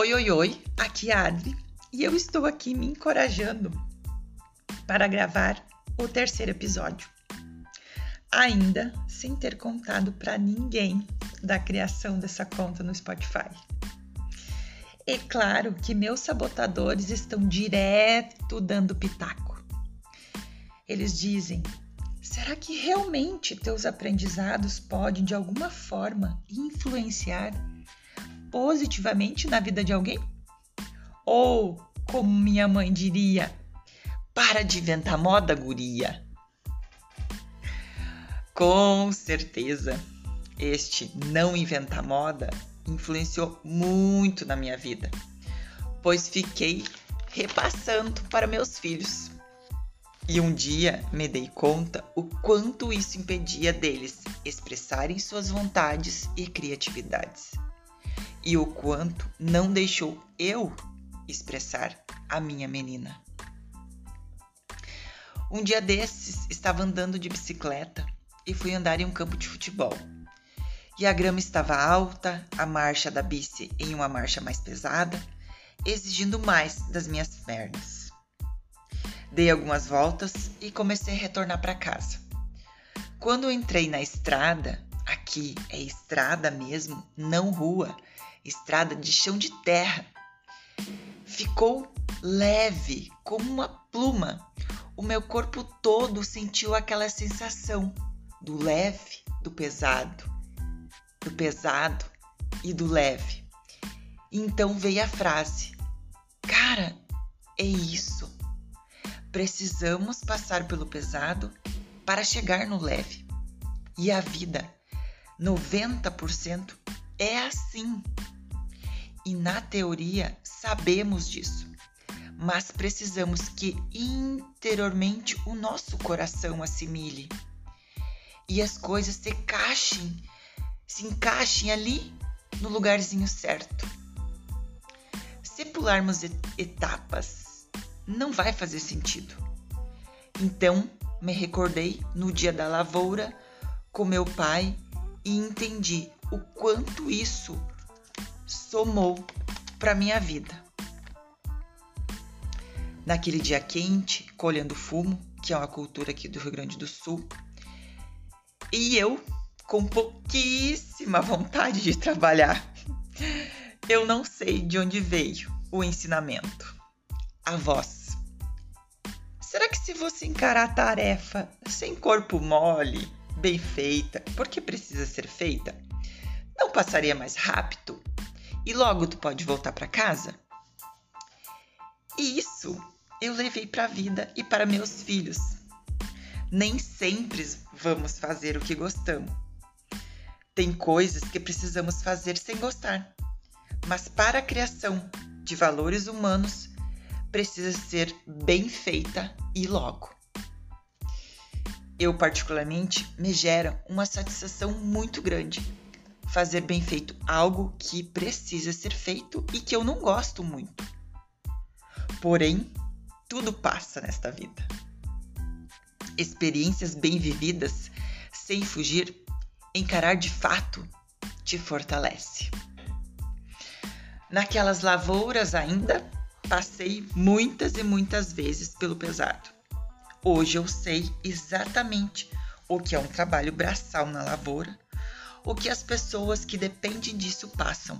Oi, oi, oi, aqui é a Adri e eu estou aqui me encorajando para gravar o terceiro episódio. Ainda sem ter contado para ninguém da criação dessa conta no Spotify. É claro que meus sabotadores estão direto dando pitaco. Eles dizem: será que realmente teus aprendizados podem de alguma forma influenciar positivamente na vida de alguém? Ou, como minha mãe diria, para de inventar moda, guria. Com certeza, este não inventar moda influenciou muito na minha vida, pois fiquei repassando para meus filhos. E um dia me dei conta o quanto isso impedia deles expressarem suas vontades e criatividades e o quanto não deixou eu expressar a minha menina. Um dia desses, estava andando de bicicleta e fui andar em um campo de futebol. E a grama estava alta, a marcha da bici em uma marcha mais pesada, exigindo mais das minhas pernas. Dei algumas voltas e comecei a retornar para casa. Quando entrei na estrada, aqui é estrada mesmo, não rua, estrada de chão de terra. Ficou leve, como uma pluma. O meu corpo todo sentiu aquela sensação do leve, do pesado, do pesado e do leve. Então veio a frase: Cara, é isso. Precisamos passar pelo pesado para chegar no leve. E a vida, 90% é assim. E na teoria sabemos disso, mas precisamos que interiormente o nosso coração assimile e as coisas se encaixem, se encaixem ali no lugarzinho certo. Se pularmos etapas, não vai fazer sentido. Então, me recordei no dia da lavoura com meu pai e entendi o quanto isso somou para minha vida. Naquele dia quente, colhendo fumo, que é uma cultura aqui do Rio Grande do Sul, e eu com pouquíssima vontade de trabalhar. Eu não sei de onde veio o ensinamento. A voz. Será que se você encarar a tarefa sem corpo mole, bem feita, porque precisa ser feita, não passaria mais rápido e logo tu pode voltar para casa? E isso eu levei para a vida e para meus filhos. Nem sempre vamos fazer o que gostamos. Tem coisas que precisamos fazer sem gostar, mas para a criação de valores humanos precisa ser bem feita e logo eu particularmente me gera uma satisfação muito grande fazer bem feito algo que precisa ser feito e que eu não gosto muito. Porém, tudo passa nesta vida. Experiências bem vividas, sem fugir, encarar de fato te fortalece. Naquelas lavouras ainda, passei muitas e muitas vezes pelo pesado Hoje eu sei exatamente o que é um trabalho braçal na lavoura, o que as pessoas que dependem disso passam,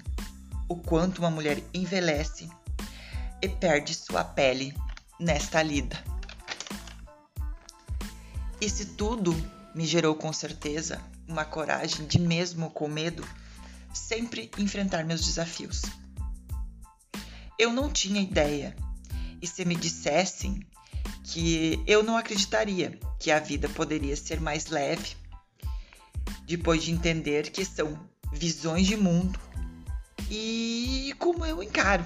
o quanto uma mulher envelhece e perde sua pele nesta lida. Isso tudo me gerou com certeza uma coragem de, mesmo com medo, sempre enfrentar meus desafios. Eu não tinha ideia, e se me dissessem que eu não acreditaria que a vida poderia ser mais leve depois de entender que são visões de mundo e como eu encaro.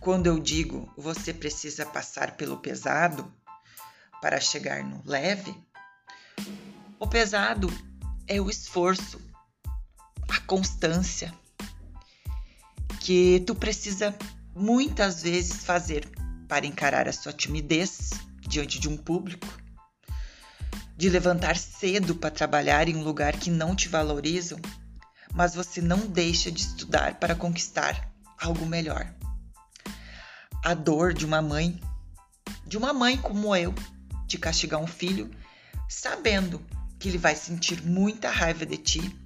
Quando eu digo você precisa passar pelo pesado para chegar no leve, o pesado é o esforço, a constância que tu precisa muitas vezes fazer para encarar a sua timidez diante de um público, de levantar cedo para trabalhar em um lugar que não te valorizam, mas você não deixa de estudar para conquistar algo melhor. A dor de uma mãe, de uma mãe como eu, de castigar um filho, sabendo que ele vai sentir muita raiva de ti,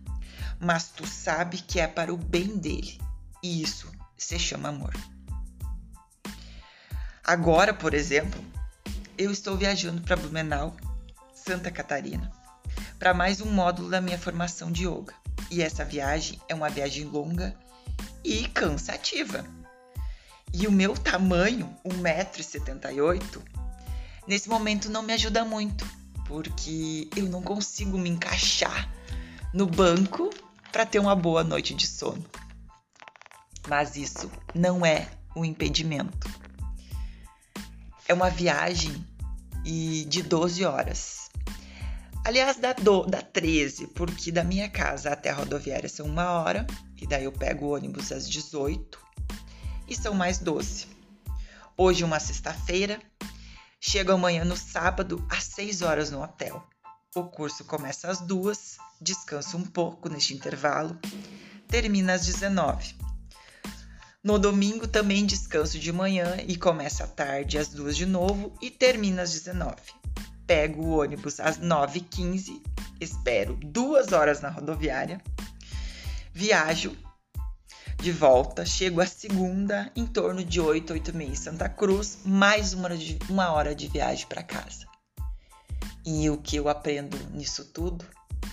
mas tu sabe que é para o bem dele. E isso se chama amor. Agora, por exemplo, eu estou viajando para Blumenau, Santa Catarina, para mais um módulo da minha formação de yoga. E essa viagem é uma viagem longa e cansativa. E o meu tamanho, 1,78m, nesse momento não me ajuda muito, porque eu não consigo me encaixar no banco para ter uma boa noite de sono. Mas isso não é um impedimento é uma viagem de 12 horas. Aliás, dá, do, dá 13, porque da minha casa até a rodoviária são uma hora, e daí eu pego o ônibus às 18, e são mais 12. Hoje, uma sexta-feira, chego amanhã no sábado às 6 horas no hotel. O curso começa às 2, descanso um pouco neste intervalo, termina às 19. No domingo também descanso de manhã e começa à tarde às duas de novo e termina às 19. Pego o ônibus às 9h15, espero duas horas na rodoviária, viajo de volta, chego a segunda em torno de 8, 8 e meia em Santa Cruz, mais uma hora de, uma hora de viagem para casa. E o que eu aprendo nisso tudo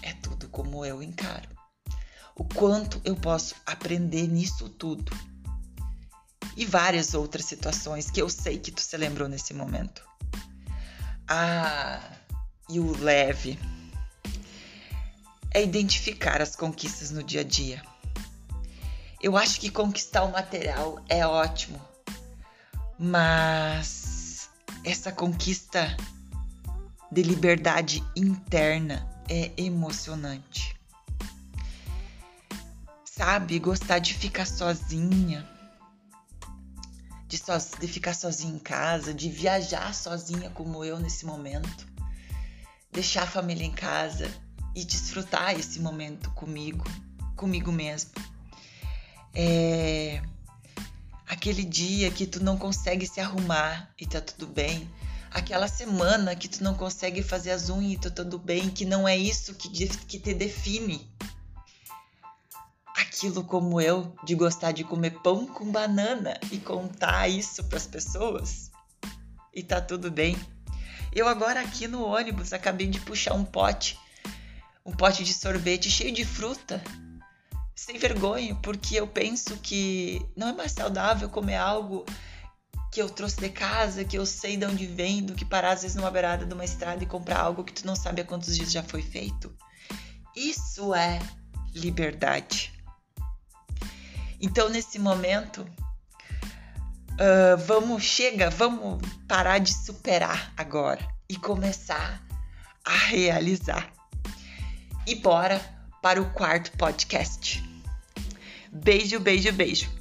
é tudo como eu encaro. O quanto eu posso aprender nisso tudo e várias outras situações que eu sei que tu se lembrou nesse momento. Ah, e o leve é identificar as conquistas no dia a dia. Eu acho que conquistar o material é ótimo, mas essa conquista de liberdade interna é emocionante. Sabe, gostar de ficar sozinha de, so, de ficar sozinha em casa, de viajar sozinha como eu nesse momento, deixar a família em casa e desfrutar esse momento comigo, comigo mesmo. É aquele dia que tu não consegue se arrumar e tá tudo bem. Aquela semana que tu não consegue fazer as unhas e tá tudo bem, que não é isso que, que te define aquilo como eu de gostar de comer pão com banana e contar isso para as pessoas e tá tudo bem. Eu agora aqui no ônibus acabei de puxar um pote, um pote de sorvete cheio de fruta, sem vergonha, porque eu penso que não é mais saudável comer algo que eu trouxe de casa, que eu sei de onde vem, do que parar às vezes numa beirada de uma estrada e comprar algo que tu não sabe há quantos dias já foi feito. Isso é liberdade. Então, nesse momento, uh, vamos, chega, vamos parar de superar agora e começar a realizar. E bora para o quarto podcast. Beijo, beijo, beijo.